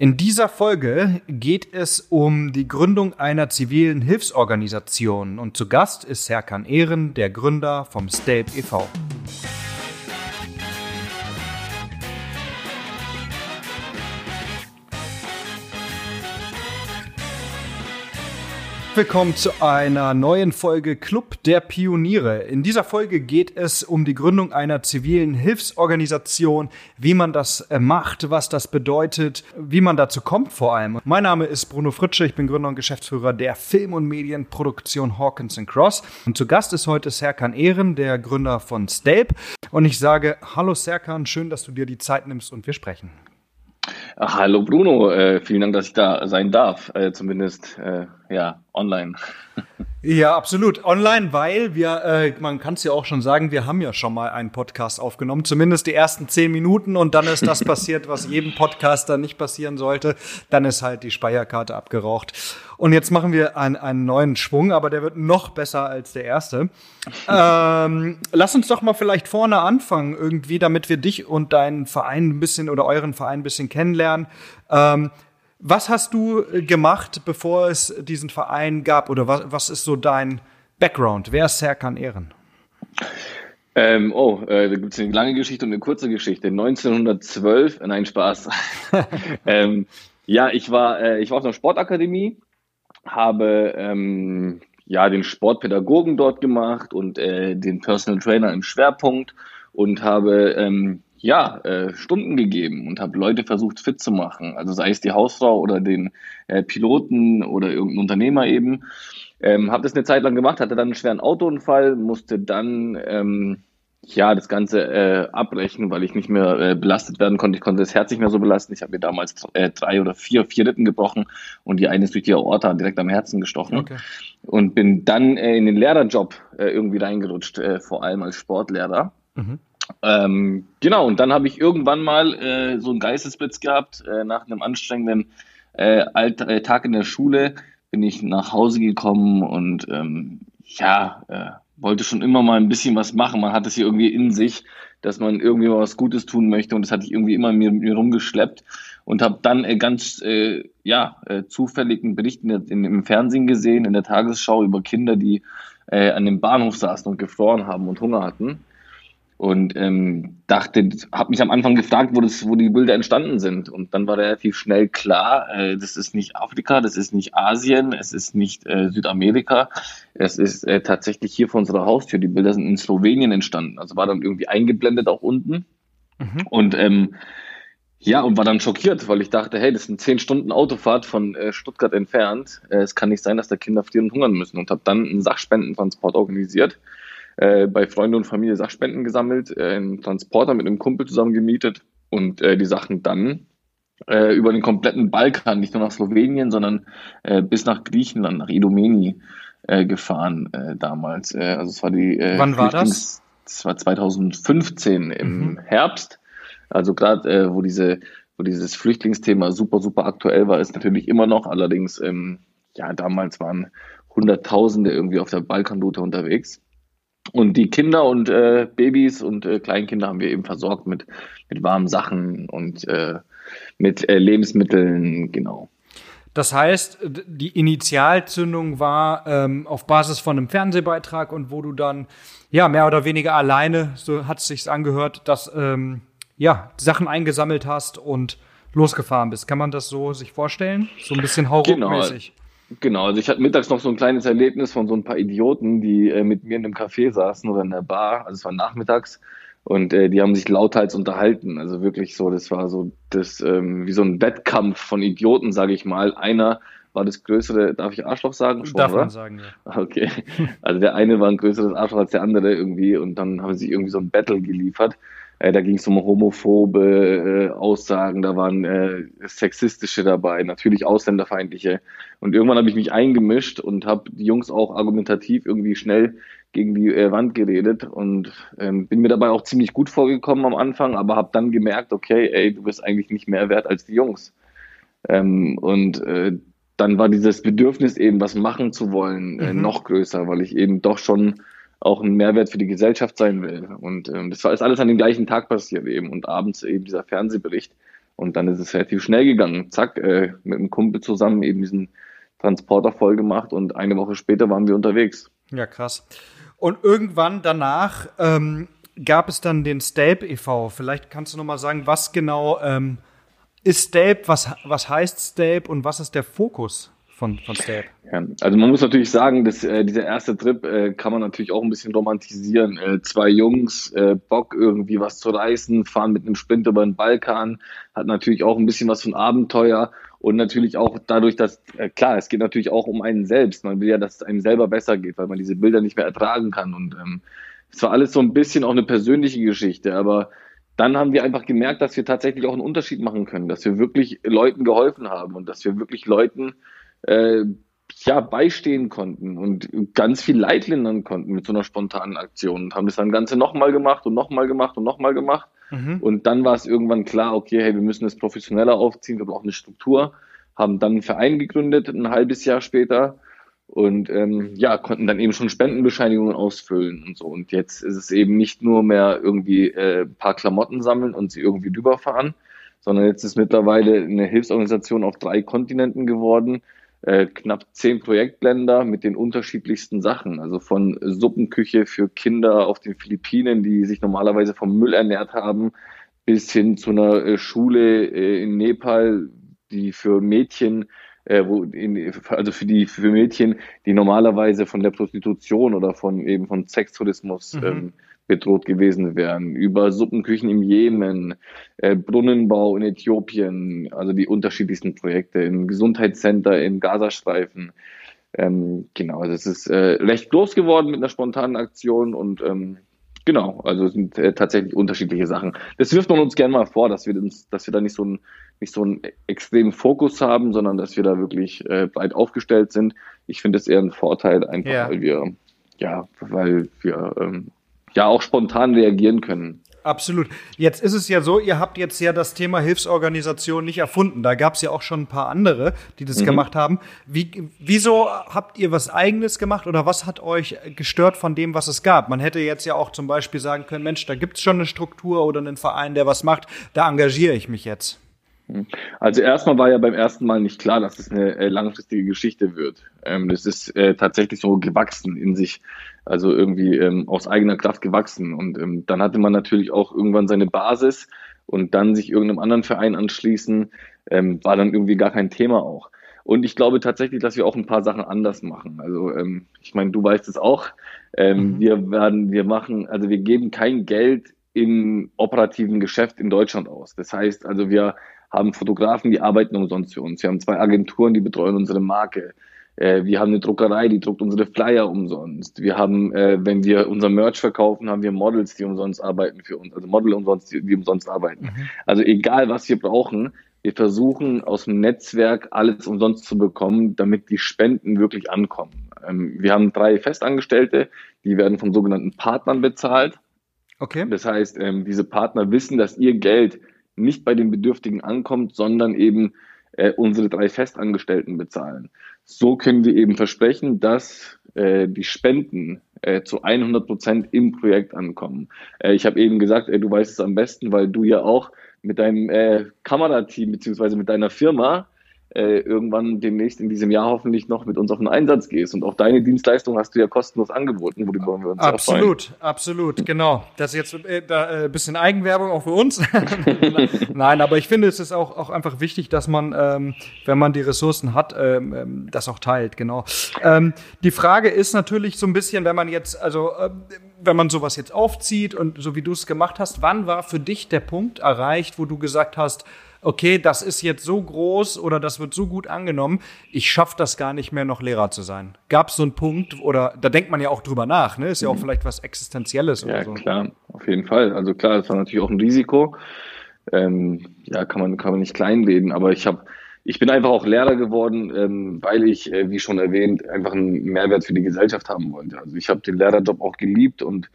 In dieser Folge geht es um die Gründung einer zivilen Hilfsorganisation und zu Gast ist Serkan Ehren, der Gründer vom STELP e.V. Willkommen zu einer neuen Folge Club der Pioniere. In dieser Folge geht es um die Gründung einer zivilen Hilfsorganisation, wie man das äh, macht, was das bedeutet, wie man dazu kommt vor allem. Mein Name ist Bruno Fritsche, ich bin Gründer und Geschäftsführer der Film- und Medienproduktion Hawkins Cross. Und zu Gast ist heute Serkan Ehren, der Gründer von Stelp. Und ich sage, hallo Serkan, schön, dass du dir die Zeit nimmst und wir sprechen. Ach, hallo Bruno, äh, vielen Dank, dass ich da sein darf, äh, zumindest äh, ja online. Ja, absolut. Online, weil wir, äh, man kann es ja auch schon sagen, wir haben ja schon mal einen Podcast aufgenommen, zumindest die ersten zehn Minuten und dann ist das passiert, was jedem Podcaster nicht passieren sollte. Dann ist halt die Speicherkarte abgeraucht. Und jetzt machen wir einen, einen neuen Schwung, aber der wird noch besser als der erste. ähm, lass uns doch mal vielleicht vorne anfangen, irgendwie, damit wir dich und deinen Verein ein bisschen oder euren Verein ein bisschen kennenlernen. Ähm, was hast du äh, gemacht, bevor es diesen Verein gab? Oder was, was ist so dein Background? Wer ist Serkan Ehren? Ähm, oh, äh, da gibt es eine lange Geschichte und eine kurze Geschichte. 1912, äh, nein, Spaß. ähm, ja, ich war, äh, ich war auf einer Sportakademie, habe ähm, ja den Sportpädagogen dort gemacht und äh, den Personal Trainer im Schwerpunkt und habe ähm, ja, äh, Stunden gegeben und habe Leute versucht fit zu machen. Also sei es die Hausfrau oder den äh, Piloten oder irgendein Unternehmer eben. Ähm, habe das eine Zeit lang gemacht, hatte dann einen schweren Autounfall, musste dann ähm, ja das Ganze äh, abbrechen, weil ich nicht mehr äh, belastet werden konnte. Ich konnte das Herz nicht mehr so belasten. Ich habe mir damals äh, drei oder vier, vier Rippen gebrochen und die eine ist durch die Aorta direkt am Herzen gestochen. Okay. Und bin dann äh, in den Lehrerjob äh, irgendwie reingerutscht, äh, vor allem als Sportlehrer. Mhm. Ähm, genau, und dann habe ich irgendwann mal äh, so einen Geistesblitz gehabt. Äh, nach einem anstrengenden äh, äh, Tag in der Schule bin ich nach Hause gekommen und ähm, ja, äh, wollte schon immer mal ein bisschen was machen. Man hat es hier irgendwie in sich, dass man irgendwie mal was Gutes tun möchte und das hatte ich irgendwie immer mit mir rumgeschleppt und habe dann äh, ganz ja zufällig einen Bericht in, in, im Fernsehen gesehen, in der Tagesschau über Kinder, die an dem Bahnhof saßen und gefroren haben und Hunger hatten und ähm, dachte, habe mich am Anfang gefragt, wo das, wo die Bilder entstanden sind. Und dann war relativ schnell klar, äh, das ist nicht Afrika, das ist nicht Asien, es ist nicht äh, Südamerika, es ist äh, tatsächlich hier vor unserer Haustür. Die Bilder sind in Slowenien entstanden. Also war dann irgendwie eingeblendet auch unten. Mhm. Und ähm, ja, und war dann schockiert, weil ich dachte, hey, das sind zehn Stunden Autofahrt von äh, Stuttgart entfernt. Äh, es kann nicht sein, dass da Kinder frieren und hungern müssen. Und habe dann einen Sachspendentransport organisiert äh, bei Freunde und Familie Sachspenden gesammelt, äh, einen Transporter mit einem Kumpel zusammen gemietet und äh, die Sachen dann äh, über den kompletten Balkan, nicht nur nach Slowenien, sondern äh, bis nach Griechenland, nach Idomeni äh, gefahren äh, damals. Äh, also es war die äh, Wann war das? Das war 2015 im mhm. Herbst. Also gerade äh, wo diese wo dieses Flüchtlingsthema super super aktuell war, ist natürlich immer noch. Allerdings ähm, ja damals waren Hunderttausende irgendwie auf der Balkanroute unterwegs. Und die Kinder und äh, Babys und äh, Kleinkinder haben wir eben versorgt mit, mit warmen Sachen und äh, mit äh, Lebensmitteln, genau. Das heißt, die Initialzündung war ähm, auf Basis von einem Fernsehbeitrag und wo du dann ja mehr oder weniger alleine, so hat es sich angehört, dass ähm, ja Sachen eingesammelt hast und losgefahren bist. Kann man das so sich vorstellen? So ein bisschen hauruckmäßig. Genau. Genau, also ich hatte mittags noch so ein kleines Erlebnis von so ein paar Idioten, die äh, mit mir in einem Café saßen oder in der Bar, also es war nachmittags und äh, die haben sich lauthals unterhalten, also wirklich so, das war so das ähm, wie so ein Wettkampf von Idioten, sage ich mal. Einer war das größere, darf ich Arschloch sagen? Schon, darf oder? man sagen, ja. Okay, also der eine war ein größeres Arschloch als der andere irgendwie und dann haben sie irgendwie so ein Battle geliefert. Äh, da ging es um homophobe äh, Aussagen, da waren äh, sexistische dabei, natürlich ausländerfeindliche. Und irgendwann habe ich mich eingemischt und habe die Jungs auch argumentativ irgendwie schnell gegen die äh, Wand geredet und ähm, bin mir dabei auch ziemlich gut vorgekommen am Anfang, aber habe dann gemerkt, okay, ey, du bist eigentlich nicht mehr wert als die Jungs. Ähm, und äh, dann war dieses Bedürfnis eben, was machen zu wollen, äh, mhm. noch größer, weil ich eben doch schon auch ein Mehrwert für die Gesellschaft sein will. Und ähm, das war alles an dem gleichen Tag passiert eben und abends eben dieser Fernsehbericht. Und dann ist es relativ schnell gegangen. Zack, äh, mit einem Kumpel zusammen eben diesen Transporter voll gemacht und eine Woche später waren wir unterwegs. Ja, krass. Und irgendwann danach ähm, gab es dann den Stelp e.V. Vielleicht kannst du noch mal sagen, was genau ähm, ist Stelp, was, was heißt Stelp und was ist der Fokus von, von Stelp? Ja, also man muss natürlich sagen, dass äh, dieser erste Trip äh, kann man natürlich auch ein bisschen romantisieren. Äh, zwei Jungs, äh, Bock irgendwie was zu reißen, fahren mit einem Sprint über den Balkan, hat natürlich auch ein bisschen was von Abenteuer und natürlich auch dadurch, dass, äh, klar, es geht natürlich auch um einen selbst. Man will ja, dass es einem selber besser geht, weil man diese Bilder nicht mehr ertragen kann und ähm, es war alles so ein bisschen auch eine persönliche Geschichte, aber dann haben wir einfach gemerkt, dass wir tatsächlich auch einen Unterschied machen können, dass wir wirklich Leuten geholfen haben und dass wir wirklich Leuten äh, ja, beistehen konnten und ganz viel Leid lindern konnten mit so einer spontanen Aktion und haben das dann Ganze nochmal gemacht und nochmal gemacht und nochmal gemacht. Mhm. Und dann war es irgendwann klar, okay, hey, wir müssen das professioneller aufziehen, wir brauchen eine Struktur, haben dann einen Verein gegründet, ein halbes Jahr später und ähm, ja, konnten dann eben schon Spendenbescheinigungen ausfüllen und so. Und jetzt ist es eben nicht nur mehr irgendwie äh, ein paar Klamotten sammeln und sie irgendwie rüberfahren, sondern jetzt ist mittlerweile eine Hilfsorganisation auf drei Kontinenten geworden, äh, knapp zehn Projektländer mit den unterschiedlichsten Sachen. Also von Suppenküche für Kinder auf den Philippinen, die sich normalerweise vom Müll ernährt haben, bis hin zu einer äh, Schule äh, in Nepal, die für Mädchen wo in, also für die für Mädchen, die normalerweise von der Prostitution oder von eben von Sextourismus mhm. ähm, bedroht gewesen wären, über Suppenküchen im Jemen, äh, Brunnenbau in Äthiopien, also die unterschiedlichsten Projekte, im Gesundheitscenter im Gazastreifen. Ähm, genau, also es ist äh, recht groß geworden mit einer spontanen Aktion und ähm, Genau, also es sind äh, tatsächlich unterschiedliche Sachen. Das wirft man uns gerne mal vor, dass wir uns, dass wir da nicht so einen nicht so einen extremen Fokus haben, sondern dass wir da wirklich äh, breit aufgestellt sind. Ich finde es eher ein Vorteil, einfach ja. weil wir ja, weil wir ähm, ja auch spontan reagieren können. Absolut. Jetzt ist es ja so, ihr habt jetzt ja das Thema Hilfsorganisation nicht erfunden. Da gab es ja auch schon ein paar andere, die das mhm. gemacht haben. Wie, wieso habt ihr was Eigenes gemacht oder was hat euch gestört von dem, was es gab? Man hätte jetzt ja auch zum Beispiel sagen können, Mensch, da gibt es schon eine Struktur oder einen Verein, der was macht, da engagiere ich mich jetzt. Also erstmal war ja beim ersten Mal nicht klar, dass es eine äh, langfristige Geschichte wird. Ähm, das ist äh, tatsächlich so gewachsen in sich, also irgendwie ähm, aus eigener Kraft gewachsen. Und ähm, dann hatte man natürlich auch irgendwann seine Basis und dann sich irgendeinem anderen Verein anschließen, ähm, war dann irgendwie gar kein Thema auch. Und ich glaube tatsächlich, dass wir auch ein paar Sachen anders machen. Also ähm, ich meine, du weißt es auch. Ähm, mhm. Wir werden, wir machen, also wir geben kein Geld im operativen Geschäft in Deutschland aus. Das heißt also, wir haben Fotografen, die arbeiten umsonst für uns. Wir haben zwei Agenturen, die betreuen unsere Marke. Äh, wir haben eine Druckerei, die druckt unsere Flyer umsonst. Wir haben, äh, wenn wir unser Merch verkaufen, haben wir Models, die umsonst arbeiten für uns, also Model umsonst, die, die umsonst arbeiten. Mhm. Also egal, was wir brauchen, wir versuchen aus dem Netzwerk alles umsonst zu bekommen, damit die Spenden wirklich ankommen. Ähm, wir haben drei Festangestellte, die werden von sogenannten Partnern bezahlt. Okay. Das heißt, ähm, diese Partner wissen, dass ihr Geld nicht bei den Bedürftigen ankommt, sondern eben äh, unsere drei Festangestellten bezahlen. So können wir eben versprechen, dass äh, die Spenden äh, zu 100 Prozent im Projekt ankommen. Äh, ich habe eben gesagt, du weißt es am besten, weil du ja auch mit deinem äh, Kamerateam beziehungsweise mit deiner Firma äh, irgendwann demnächst in diesem Jahr hoffentlich noch mit uns auf den Einsatz gehst. Und auch deine Dienstleistung hast du ja kostenlos angeboten, worüber wir uns Absolut, absolut, genau. Das ist jetzt äh, da, äh, bisschen Eigenwerbung auch für uns. Nein, aber ich finde, es ist auch, auch einfach wichtig, dass man, ähm, wenn man die Ressourcen hat, ähm, ähm, das auch teilt, genau. Ähm, die Frage ist natürlich so ein bisschen, wenn man jetzt, also äh, wenn man sowas jetzt aufzieht und so wie du es gemacht hast, wann war für dich der Punkt erreicht, wo du gesagt hast, okay, das ist jetzt so groß oder das wird so gut angenommen, ich schaffe das gar nicht mehr, noch Lehrer zu sein. Gab es so einen Punkt oder da denkt man ja auch drüber nach, ne? Ist ja auch mhm. vielleicht was Existenzielles ja, oder so. Ja, klar, auf jeden Fall. Also klar, das war natürlich auch ein Risiko. Ähm, ja, kann man, kann man nicht kleinreden, aber ich habe ich bin einfach auch Lehrer geworden, ähm, weil ich, äh, wie schon erwähnt, einfach einen Mehrwert für die Gesellschaft haben wollte. Also ich habe den Lehrerjob auch geliebt und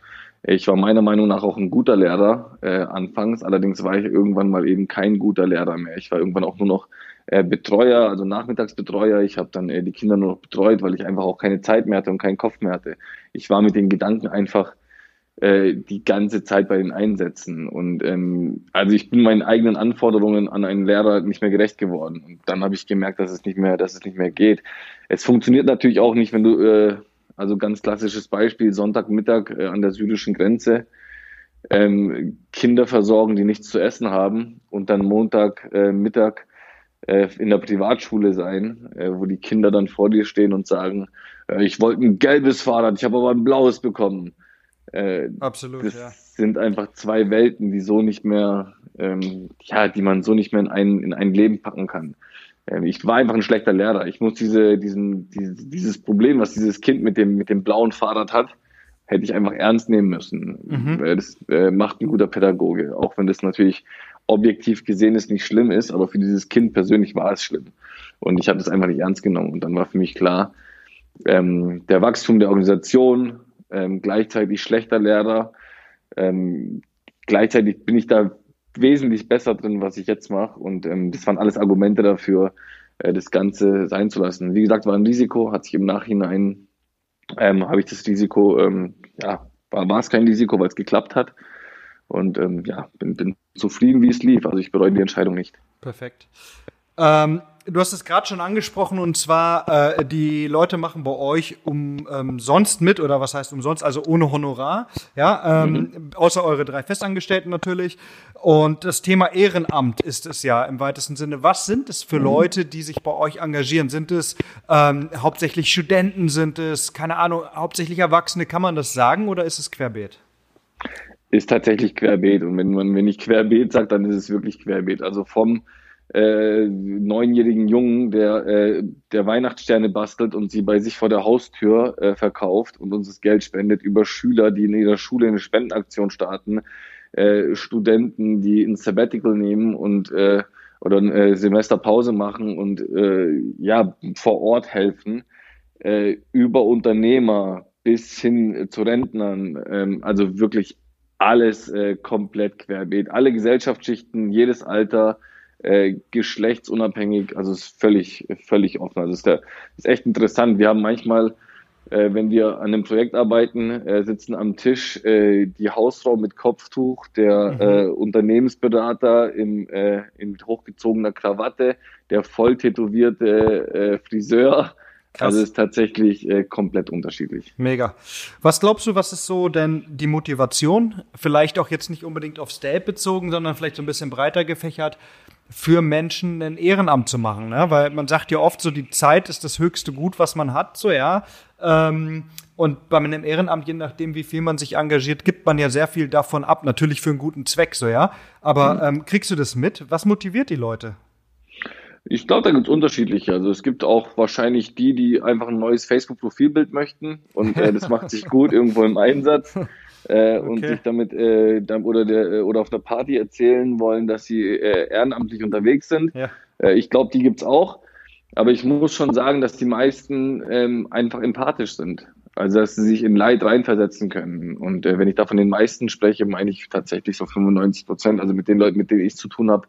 ich war meiner Meinung nach auch ein guter Lehrer äh, anfangs, allerdings war ich irgendwann mal eben kein guter Lehrer mehr. Ich war irgendwann auch nur noch äh, Betreuer, also Nachmittagsbetreuer. Ich habe dann äh, die Kinder nur noch betreut, weil ich einfach auch keine Zeit mehr hatte und keinen Kopf mehr hatte. Ich war mit den Gedanken einfach äh, die ganze Zeit bei den Einsätzen. Und ähm, also ich bin meinen eigenen Anforderungen an einen Lehrer nicht mehr gerecht geworden. Und dann habe ich gemerkt, dass es nicht mehr, dass es nicht mehr geht. Es funktioniert natürlich auch nicht, wenn du, äh, also ganz klassisches Beispiel, Sonntagmittag äh, an der syrischen Grenze, ähm, Kinder versorgen, die nichts zu essen haben und dann Montag äh, Mittag äh, in der Privatschule sein, äh, wo die Kinder dann vor dir stehen und sagen, äh, ich wollte ein gelbes Fahrrad, ich habe aber ein blaues bekommen. Äh, Absolut, das ja. sind einfach zwei Welten, die so nicht mehr, ähm, ja, die man so nicht mehr in ein, in ein Leben packen kann. Ähm, ich war einfach ein schlechter Lehrer. Ich muss diese, diesen, dieses, dieses Problem, was dieses Kind mit dem, mit dem blauen Fahrrad hat, hätte ich einfach ernst nehmen müssen. Mhm. Das äh, macht ein guter Pädagoge, auch wenn das natürlich objektiv gesehen es nicht schlimm ist, aber für dieses Kind persönlich war es schlimm. Und ich habe das einfach nicht ernst genommen. Und dann war für mich klar, ähm, der Wachstum der Organisation, ähm, gleichzeitig schlechter Lehrer, ähm, gleichzeitig bin ich da wesentlich besser drin, was ich jetzt mache. Und ähm, das waren alles Argumente dafür, äh, das Ganze sein zu lassen. Wie gesagt, war ein Risiko, hat sich im Nachhinein, ähm, habe ich das Risiko, ähm, ja, war, es kein Risiko, weil es geklappt hat. Und ähm, ja, bin, bin zufrieden, wie es lief. Also ich bereue die Entscheidung nicht. Perfekt. Ähm, du hast es gerade schon angesprochen und zwar äh, die Leute machen bei euch umsonst mit oder was heißt umsonst, also ohne Honorar, ja, ähm, mhm. außer eure drei Festangestellten natürlich. Und das Thema Ehrenamt ist es ja im weitesten Sinne. Was sind es für mhm. Leute, die sich bei euch engagieren? Sind es ähm, hauptsächlich Studenten? Sind es keine Ahnung hauptsächlich Erwachsene? Kann man das sagen oder ist es querbeet? ist tatsächlich querbeet. Und wenn man, wenn ich querbeet sagt, dann ist es wirklich querbeet. Also vom äh, neunjährigen Jungen, der, äh, der Weihnachtssterne bastelt und sie bei sich vor der Haustür äh, verkauft und uns das Geld spendet, über Schüler, die in ihrer Schule eine Spendenaktion starten, äh, Studenten, die ein Sabbatical nehmen und äh, oder eine äh, Semesterpause machen und äh, ja vor Ort helfen, äh, über Unternehmer bis hin zu Rentnern, ähm, also wirklich alles äh, komplett querbeet. Alle Gesellschaftsschichten, jedes Alter, äh, geschlechtsunabhängig, also ist völlig, völlig offen. Also ist, der, ist echt interessant. Wir haben manchmal, äh, wenn wir an einem Projekt arbeiten, äh, sitzen am Tisch äh, die Hausfrau mit Kopftuch, der mhm. äh, Unternehmensberater im, in hochgezogener Krawatte, der voll tätowierte Friseur, Krass. Also ist tatsächlich äh, komplett unterschiedlich. Mega. Was glaubst du, was ist so denn die Motivation? Vielleicht auch jetzt nicht unbedingt auf State bezogen, sondern vielleicht so ein bisschen breiter gefächert, für Menschen ein Ehrenamt zu machen, ne? Weil man sagt ja oft so, die Zeit ist das höchste Gut, was man hat, so ja. Ähm, und bei einem Ehrenamt, je nachdem, wie viel man sich engagiert, gibt man ja sehr viel davon ab. Natürlich für einen guten Zweck, so ja. Aber mhm. ähm, kriegst du das mit? Was motiviert die Leute? Ich glaube, da gibt es unterschiedliche. Also es gibt auch wahrscheinlich die, die einfach ein neues Facebook-Profilbild möchten und äh, das macht sich gut irgendwo im Einsatz äh, okay. und sich damit äh, oder, der, äh, oder auf einer Party erzählen wollen, dass sie äh, ehrenamtlich unterwegs sind. Ja. Äh, ich glaube, die gibt's auch. Aber ich muss schon sagen, dass die meisten ähm, einfach empathisch sind. Also dass sie sich in Leid reinversetzen können. Und wenn ich da von den meisten spreche, meine ich tatsächlich so 95 Prozent. Also mit den Leuten, mit denen ich zu tun habe,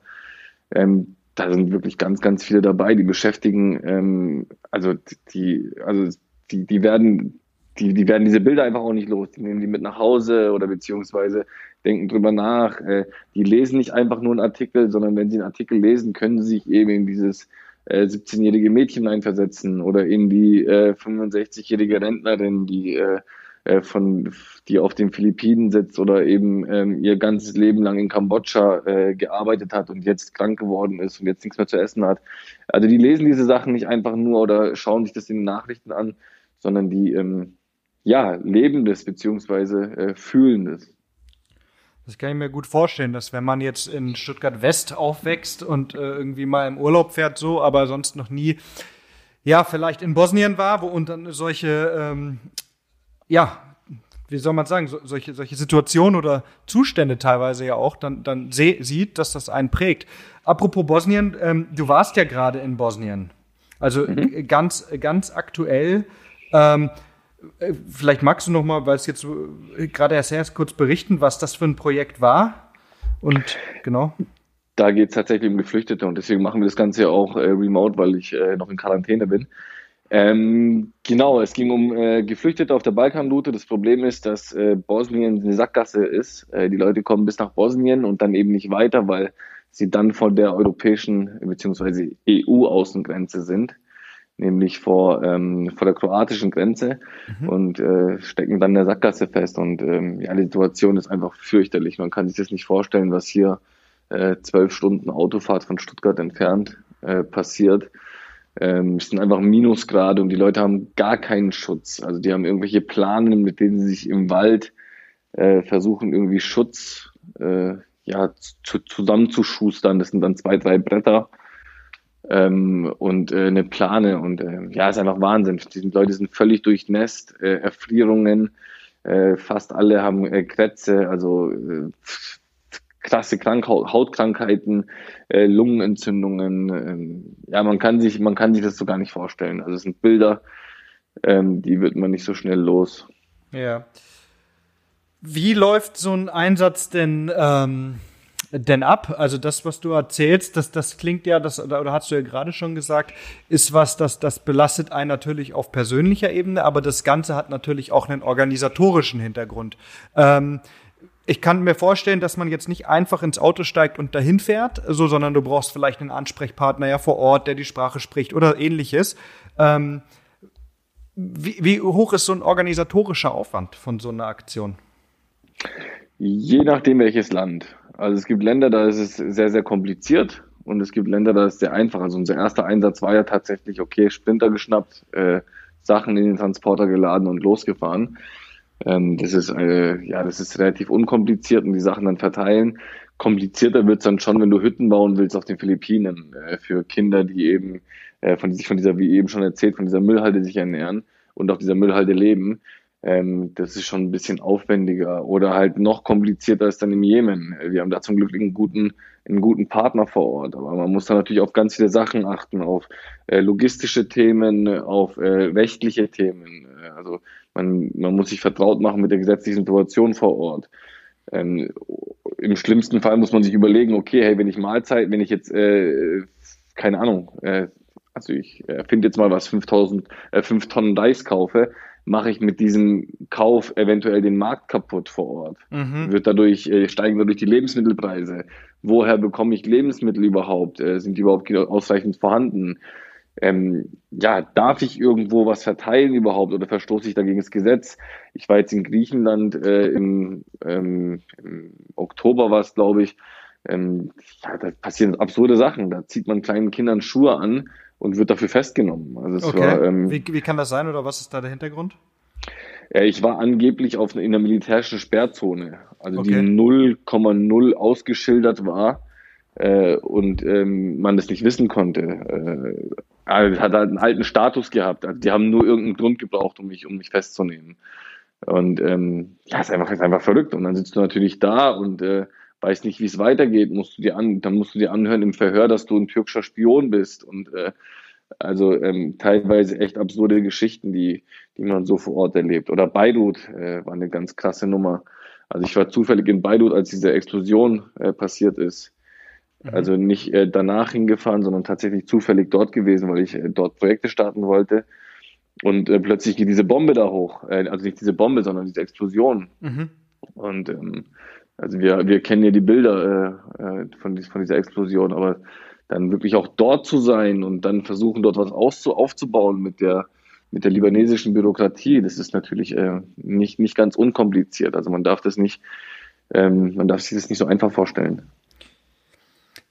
ähm, da sind wirklich ganz, ganz viele dabei, die beschäftigen, ähm, also die, also die, die werden, die, die werden diese Bilder einfach auch nicht los. Die nehmen die mit nach Hause oder beziehungsweise denken drüber nach. Äh, die lesen nicht einfach nur einen Artikel, sondern wenn sie einen Artikel lesen, können sie sich eben in dieses äh, 17-jährige Mädchen einversetzen oder in die äh, 65-jährige Rentnerin, die äh, äh, von, die auf den Philippinen sitzt oder eben ähm, ihr ganzes Leben lang in Kambodscha äh, gearbeitet hat und jetzt krank geworden ist und jetzt nichts mehr zu essen hat. Also die lesen diese Sachen nicht einfach nur oder schauen sich das in den Nachrichten an, sondern die ähm, ja leben das beziehungsweise äh, fühlen das. Kann ich mir gut vorstellen, dass wenn man jetzt in Stuttgart West aufwächst und äh, irgendwie mal im Urlaub fährt, so, aber sonst noch nie, ja, vielleicht in Bosnien war, wo und dann solche ähm, ja, wie soll man sagen, so, solche, solche Situationen oder Zustände teilweise ja auch, dann, dann seh, sieht, dass das einen prägt. Apropos Bosnien, ähm, du warst ja gerade in Bosnien. Also mhm. ganz, ganz aktuell. Ähm, äh, vielleicht magst du noch mal, weil es jetzt äh, gerade erst erst kurz berichten, was das für ein Projekt war. Und genau. Da geht es tatsächlich um Geflüchtete und deswegen machen wir das Ganze ja auch äh, remote, weil ich äh, noch in Quarantäne bin. Ähm, genau, es ging um äh, Geflüchtete auf der Balkanroute. Das Problem ist, dass äh, Bosnien eine Sackgasse ist. Äh, die Leute kommen bis nach Bosnien und dann eben nicht weiter, weil sie dann von der europäischen bzw. EU-Außengrenze sind, nämlich vor, ähm, vor der kroatischen Grenze mhm. und äh, stecken dann in der Sackgasse fest. Und ähm, ja, die Situation ist einfach fürchterlich. Man kann sich das nicht vorstellen, was hier äh, zwölf Stunden Autofahrt von Stuttgart entfernt äh, passiert. Ähm, es sind einfach Minusgrade und die Leute haben gar keinen Schutz. Also die haben irgendwelche Planen, mit denen sie sich im Wald äh, versuchen, irgendwie Schutz äh, ja, zu, zusammenzuschustern. Das sind dann zwei, drei Bretter ähm, und äh, eine Plane. Und äh, ja, ist einfach Wahnsinn. Die Leute sind völlig durchnässt, äh, Erfrierungen. Äh, fast alle haben äh, Krätze, also äh, krasse Krank Hautkrankheiten, Lungenentzündungen. Ähm, ja, man kann sich, man kann sich das so gar nicht vorstellen. Also es sind Bilder, ähm, die wird man nicht so schnell los. Ja. Wie läuft so ein Einsatz denn, ähm, denn ab? Also das, was du erzählst, das, das klingt ja, das, oder hast du ja gerade schon gesagt, ist was, das, das belastet einen natürlich auf persönlicher Ebene, aber das Ganze hat natürlich auch einen organisatorischen Hintergrund. Ähm, ich kann mir vorstellen, dass man jetzt nicht einfach ins Auto steigt und dahin fährt, so, sondern du brauchst vielleicht einen Ansprechpartner ja vor Ort, der die Sprache spricht oder ähnliches. Ähm, wie, wie hoch ist so ein organisatorischer Aufwand von so einer Aktion? Je nachdem welches Land. Also es gibt Länder, da ist es sehr, sehr kompliziert und es gibt Länder, da ist es sehr einfach. Also unser erster Einsatz war ja tatsächlich, okay, Sprinter geschnappt, äh, Sachen in den Transporter geladen und losgefahren. Ähm, das ist äh, ja, das ist relativ unkompliziert und die Sachen dann verteilen. Komplizierter wird's dann schon, wenn du Hütten bauen willst auf den Philippinen äh, für Kinder, die eben äh, von sich von dieser, wie eben schon erzählt, von dieser Müllhalde sich ernähren und auf dieser Müllhalde leben. Ähm, das ist schon ein bisschen aufwendiger oder halt noch komplizierter ist dann im Jemen. Wir haben da zum Glück einen guten, einen guten Partner vor Ort, aber man muss da natürlich auf ganz viele Sachen achten, auf äh, logistische Themen, auf äh, rechtliche Themen. Also man, man muss sich vertraut machen mit der gesetzlichen Situation vor Ort. Ähm, Im schlimmsten Fall muss man sich überlegen, okay, hey, wenn ich Mahlzeit, wenn ich jetzt, äh, keine Ahnung, äh, also ich erfinde jetzt mal was, 5000, äh, 5 Tonnen Dice kaufe, mache ich mit diesem Kauf eventuell den Markt kaputt vor Ort. Mhm. Wird dadurch, äh, steigen dadurch die Lebensmittelpreise. Woher bekomme ich Lebensmittel überhaupt? Äh, sind die überhaupt ausreichend vorhanden? ähm, ja, darf ich irgendwo was verteilen überhaupt oder verstoße ich dagegen das Gesetz? Ich war jetzt in Griechenland äh, im, ähm, im Oktober war es, glaube ich. Ähm, ja, da passieren absurde Sachen. Da zieht man kleinen Kindern Schuhe an und wird dafür festgenommen. Also es okay. war, ähm, wie, wie kann das sein oder was ist da der Hintergrund? Ja, ich war angeblich auf, in einer militärischen Sperrzone, also okay. die 0,0 ausgeschildert war äh, und ähm, man das nicht wissen konnte. Äh, hat halt einen alten Status gehabt. Also die haben nur irgendeinen Grund gebraucht, um mich, um mich festzunehmen. Und ähm, ja, ist einfach, ist einfach verrückt. Und dann sitzt du natürlich da und äh, weißt nicht, wie es weitergeht. Musst du dir an, dann musst du dir anhören im Verhör, dass du ein türkischer Spion bist. Und äh, also ähm, teilweise echt absurde Geschichten, die, die man so vor Ort erlebt. Oder Beirut äh, war eine ganz krasse Nummer. Also ich war zufällig in Beirut, als diese Explosion äh, passiert ist. Mhm. Also nicht äh, danach hingefahren, sondern tatsächlich zufällig dort gewesen, weil ich äh, dort Projekte starten wollte. Und äh, plötzlich geht diese Bombe da hoch. Äh, also nicht diese Bombe, sondern diese Explosion. Mhm. Und ähm, also wir, wir kennen ja die Bilder äh, äh, von, von dieser Explosion, aber dann wirklich auch dort zu sein und dann versuchen, dort was auszu aufzubauen mit der, mit der libanesischen Bürokratie, das ist natürlich äh, nicht, nicht ganz unkompliziert. Also man darf das nicht, ähm, man darf sich das nicht so einfach vorstellen.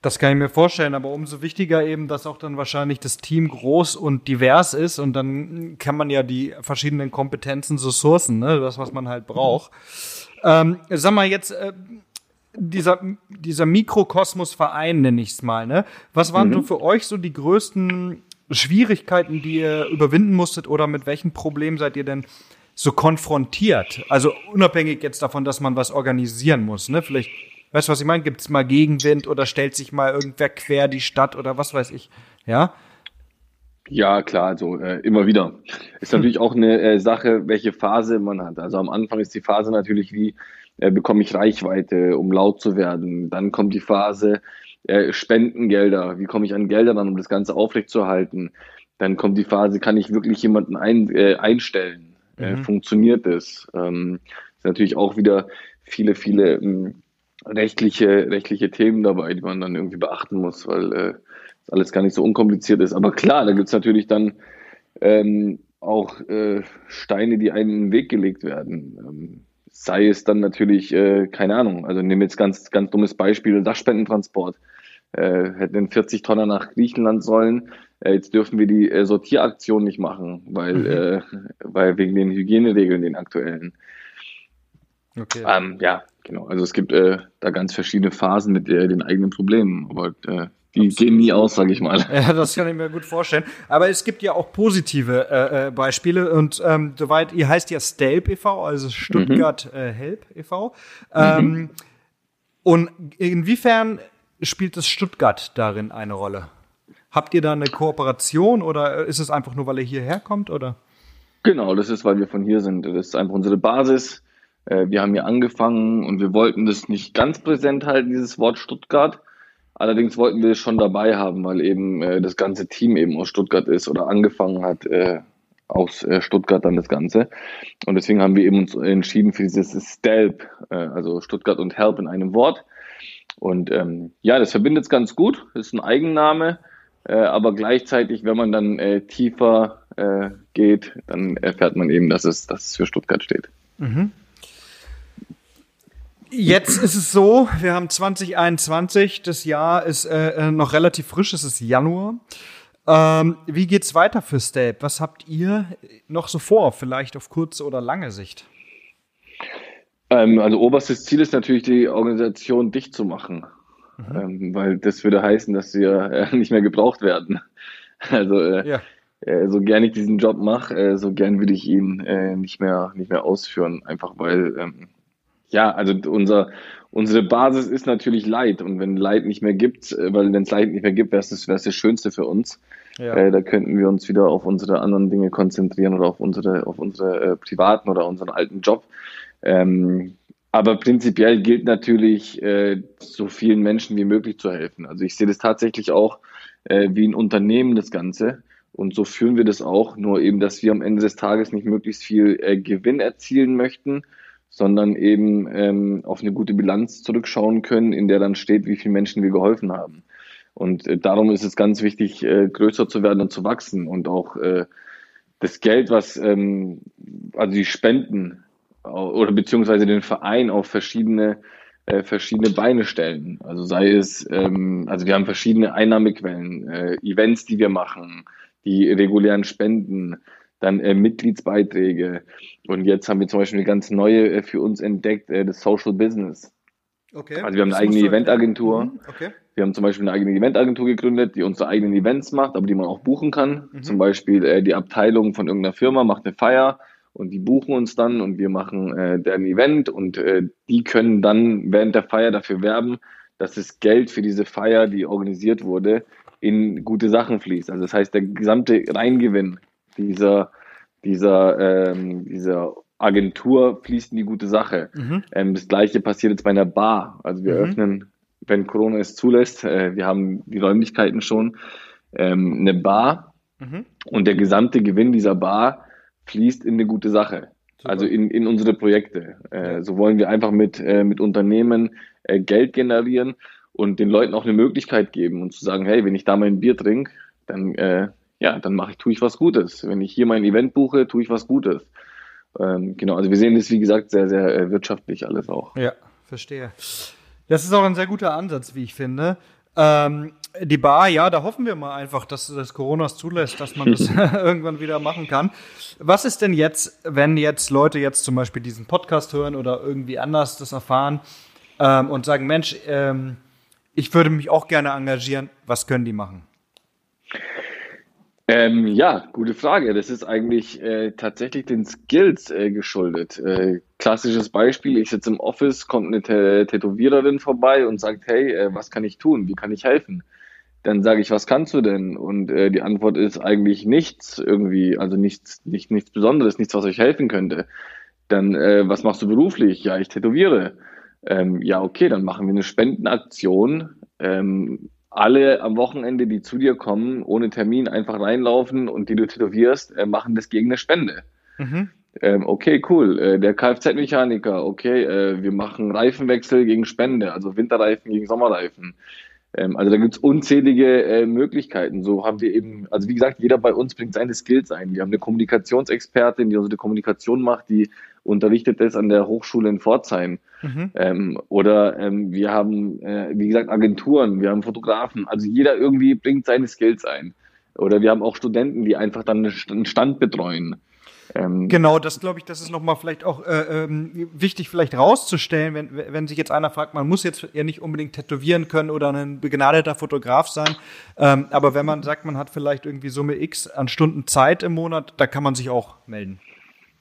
Das kann ich mir vorstellen, aber umso wichtiger eben, dass auch dann wahrscheinlich das Team groß und divers ist und dann kann man ja die verschiedenen Kompetenzen so sourcen, ne? das, was man halt braucht. Ähm, sag mal jetzt, äh, dieser, dieser Mikrokosmos-Verein, nenne ich es mal, ne? Was waren mhm. so für euch so die größten Schwierigkeiten, die ihr überwinden musstet oder mit welchen Problemen seid ihr denn so konfrontiert? Also unabhängig jetzt davon, dass man was organisieren muss, ne? Vielleicht Weißt du, was ich meine? Gibt es mal Gegenwind oder stellt sich mal irgendwer quer die Stadt oder was weiß ich? Ja? Ja, klar, also äh, immer wieder. Ist natürlich auch eine äh, Sache, welche Phase man hat. Also am Anfang ist die Phase natürlich, wie äh, bekomme ich Reichweite, um laut zu werden. Dann kommt die Phase äh, Spendengelder. Wie komme ich an Gelder dann, um das Ganze aufrechtzuerhalten? Dann kommt die Phase, kann ich wirklich jemanden ein, äh, einstellen? Äh, mhm. Funktioniert das? Ähm, ist natürlich auch wieder viele, viele ähm, rechtliche, rechtliche Themen dabei, die man dann irgendwie beachten muss, weil äh, alles gar nicht so unkompliziert ist. Aber klar, da gibt's natürlich dann ähm, auch äh, Steine, die einem in den Weg gelegt werden. Ähm, sei es dann natürlich, äh, keine Ahnung, also nehmen wir jetzt ganz, ganz dummes Beispiel, Sachspendentransport. Äh, hätten in 40 Tonner nach Griechenland sollen. Äh, jetzt dürfen wir die äh, Sortieraktion nicht machen, weil, mhm. äh, weil wegen den Hygieneregeln, den aktuellen. Okay. Ähm, ja, genau. Also es gibt äh, da ganz verschiedene Phasen mit äh, den eigenen Problemen. Aber äh, die Absolut. gehen nie aus, sage ich mal. Ja, das kann ich mir gut vorstellen. Aber es gibt ja auch positive äh, äh Beispiele und ähm, soweit, ihr heißt ja Stelp e.V., also Stuttgart mhm. äh, Help e.V. Ähm, mhm. Und inwiefern spielt das Stuttgart darin eine Rolle? Habt ihr da eine Kooperation oder ist es einfach nur, weil ihr hierher kommt oder? Genau, das ist, weil wir von hier sind. Das ist einfach unsere Basis. Äh, wir haben hier angefangen und wir wollten das nicht ganz präsent halten, dieses Wort Stuttgart. Allerdings wollten wir es schon dabei haben, weil eben äh, das ganze Team eben aus Stuttgart ist oder angefangen hat äh, aus äh, Stuttgart dann das Ganze. Und deswegen haben wir eben uns entschieden für dieses Stelp, äh, also Stuttgart und Help in einem Wort. Und ähm, ja, das verbindet es ganz gut, ist ein Eigenname, aber gleichzeitig, wenn man dann tiefer geht, dann erfährt man eben, dass es, dass es für Stuttgart steht. Mhm. Jetzt ist es so, wir haben 2021, das Jahr ist äh, äh, noch relativ frisch, es ist Januar. Ähm, wie geht's weiter für Stelp? Was habt ihr noch so vor, vielleicht auf kurze oder lange Sicht? Ähm, also oberstes Ziel ist natürlich, die Organisation dicht zu machen, mhm. ähm, weil das würde heißen, dass wir äh, nicht mehr gebraucht werden. Also äh, ja. äh, so gern ich diesen Job mache, äh, so gern würde ich ihn äh, nicht mehr nicht mehr ausführen, einfach weil ähm, ja, also unser, unsere Basis ist natürlich Leid. Und wenn Leid nicht mehr gibt, äh, weil wenn es Leid nicht mehr gibt, wäre es das, das Schönste für uns. Ja. Äh, da könnten wir uns wieder auf unsere anderen Dinge konzentrieren oder auf unsere, auf unsere äh, privaten oder unseren alten Job. Ähm, aber prinzipiell gilt natürlich, äh, so vielen Menschen wie möglich zu helfen. Also ich sehe das tatsächlich auch äh, wie ein Unternehmen, das Ganze. Und so führen wir das auch, nur eben, dass wir am Ende des Tages nicht möglichst viel äh, Gewinn erzielen möchten, sondern eben ähm, auf eine gute Bilanz zurückschauen können, in der dann steht, wie viele Menschen wir geholfen haben. Und äh, darum ist es ganz wichtig, äh, größer zu werden und zu wachsen und auch äh, das Geld, was ähm, also die Spenden oder beziehungsweise den Verein auf verschiedene äh, verschiedene Beine stellen. Also sei es, ähm, also wir haben verschiedene Einnahmequellen, äh, Events, die wir machen, die regulären Spenden, dann äh, Mitgliedsbeiträge. Und jetzt haben wir zum Beispiel eine ganz neue äh, für uns entdeckt, äh, das Social Business. Okay. Also wir haben eine eigene Eventagentur. Mhm. Okay. Wir haben zum Beispiel eine eigene Eventagentur gegründet, die unsere eigenen Events macht, aber die man auch buchen kann. Mhm. Zum Beispiel äh, die Abteilung von irgendeiner Firma macht eine Feier und die buchen uns dann und wir machen äh, deren Event und äh, die können dann während der Feier dafür werben, dass das Geld für diese Feier, die organisiert wurde, in gute Sachen fließt. Also das heißt, der gesamte Reingewinn dieser, dieser, ähm, dieser Agentur fließt in die gute Sache. Mhm. Ähm, das gleiche passiert jetzt bei einer Bar. Also wir mhm. öffnen, wenn Corona es zulässt, äh, wir haben die Räumlichkeiten schon, ähm, eine Bar mhm. und der gesamte Gewinn dieser Bar fließt in eine gute Sache. Super. Also in, in unsere Projekte. Äh, so wollen wir einfach mit, äh, mit Unternehmen äh, Geld generieren und den Leuten auch eine Möglichkeit geben und zu sagen, hey, wenn ich da mein Bier trinke, dann äh, ja, dann mache ich, tue ich was Gutes. Wenn ich hier mein Event buche, tue ich was Gutes. Ähm, genau, also wir sehen das, wie gesagt, sehr, sehr äh, wirtschaftlich alles auch. Ja, verstehe. Das ist auch ein sehr guter Ansatz, wie ich finde. Ähm, die Bar, ja, da hoffen wir mal einfach, dass das Corona zulässt, dass man das irgendwann wieder machen kann. Was ist denn jetzt, wenn jetzt Leute jetzt zum Beispiel diesen Podcast hören oder irgendwie anders das erfahren ähm, und sagen, Mensch, ähm, ich würde mich auch gerne engagieren, was können die machen? Ähm, ja, gute Frage. Das ist eigentlich äh, tatsächlich den Skills äh, geschuldet. Äh, klassisches Beispiel, ich sitze im Office, kommt eine Tätowiererin vorbei und sagt, hey, äh, was kann ich tun? Wie kann ich helfen? Dann sage ich, was kannst du denn? Und äh, die Antwort ist eigentlich nichts irgendwie, also nichts, nicht, nichts Besonderes, nichts, was euch helfen könnte. Dann, äh, was machst du beruflich? Ja, ich tätowiere. Ähm, ja, okay, dann machen wir eine Spendenaktion ähm, alle am Wochenende, die zu dir kommen, ohne Termin einfach reinlaufen und die du tätowierst, äh, machen das gegen eine Spende. Mhm. Ähm, okay, cool. Äh, der Kfz-Mechaniker, okay, äh, wir machen Reifenwechsel gegen Spende, also Winterreifen gegen Sommerreifen. Ähm, also da gibt's unzählige äh, Möglichkeiten. So haben wir eben, also wie gesagt, jeder bei uns bringt seine Skills ein. Wir haben eine Kommunikationsexpertin, die unsere Kommunikation macht, die unterrichtet ist an der Hochschule in Pforzheim. Mhm. Ähm, oder ähm, wir haben, äh, wie gesagt, Agenturen, wir haben Fotografen. Also jeder irgendwie bringt seine Skills ein. Oder wir haben auch Studenten, die einfach dann einen Stand betreuen. Ähm, genau, das glaube ich, das ist nochmal vielleicht auch äh, ähm, wichtig, vielleicht rauszustellen, wenn, wenn sich jetzt einer fragt, man muss jetzt ja nicht unbedingt tätowieren können oder ein begnadeter Fotograf sein, ähm, aber wenn man sagt, man hat vielleicht irgendwie Summe X an Stunden Zeit im Monat, da kann man sich auch melden.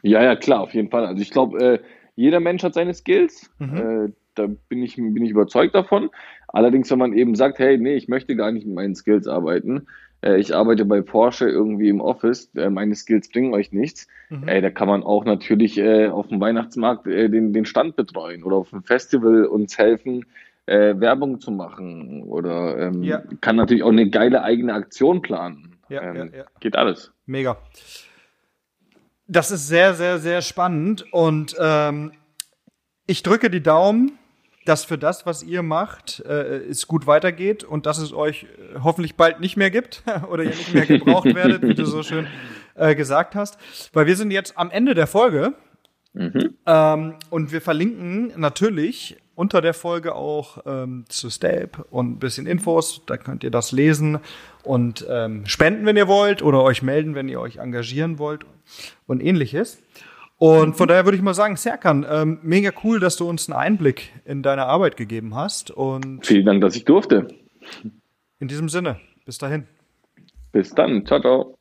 Ja, ja, klar, auf jeden Fall. Also ich glaube, äh, jeder Mensch hat seine Skills. Mhm. Äh, da bin ich, bin ich überzeugt davon. Allerdings, wenn man eben sagt, hey, nee, ich möchte gar nicht mit meinen Skills arbeiten, äh, ich arbeite bei Porsche irgendwie im Office, äh, meine Skills bringen euch nichts, mhm. äh, da kann man auch natürlich äh, auf dem Weihnachtsmarkt äh, den, den Stand betreuen oder auf dem Festival uns helfen, äh, Werbung zu machen oder ähm, ja. kann natürlich auch eine geile eigene Aktion planen. Ja, ähm, ja. Geht alles. Mega. Das ist sehr, sehr, sehr spannend und ähm, ich drücke die Daumen, dass für das, was ihr macht, äh, es gut weitergeht und dass es euch äh, hoffentlich bald nicht mehr gibt oder ihr nicht mehr gebraucht werdet, wie du so schön äh, gesagt hast. Weil wir sind jetzt am Ende der Folge mhm. ähm, und wir verlinken natürlich unter der Folge auch ähm, zu Step und ein bisschen Infos. Da könnt ihr das lesen und ähm, spenden, wenn ihr wollt, oder euch melden, wenn ihr euch engagieren wollt und ähnliches. Und von daher würde ich mal sagen, Serkan, ähm, mega cool, dass du uns einen Einblick in deine Arbeit gegeben hast. Und Vielen Dank, dass ich durfte. In diesem Sinne, bis dahin. Bis dann. Ciao, ciao.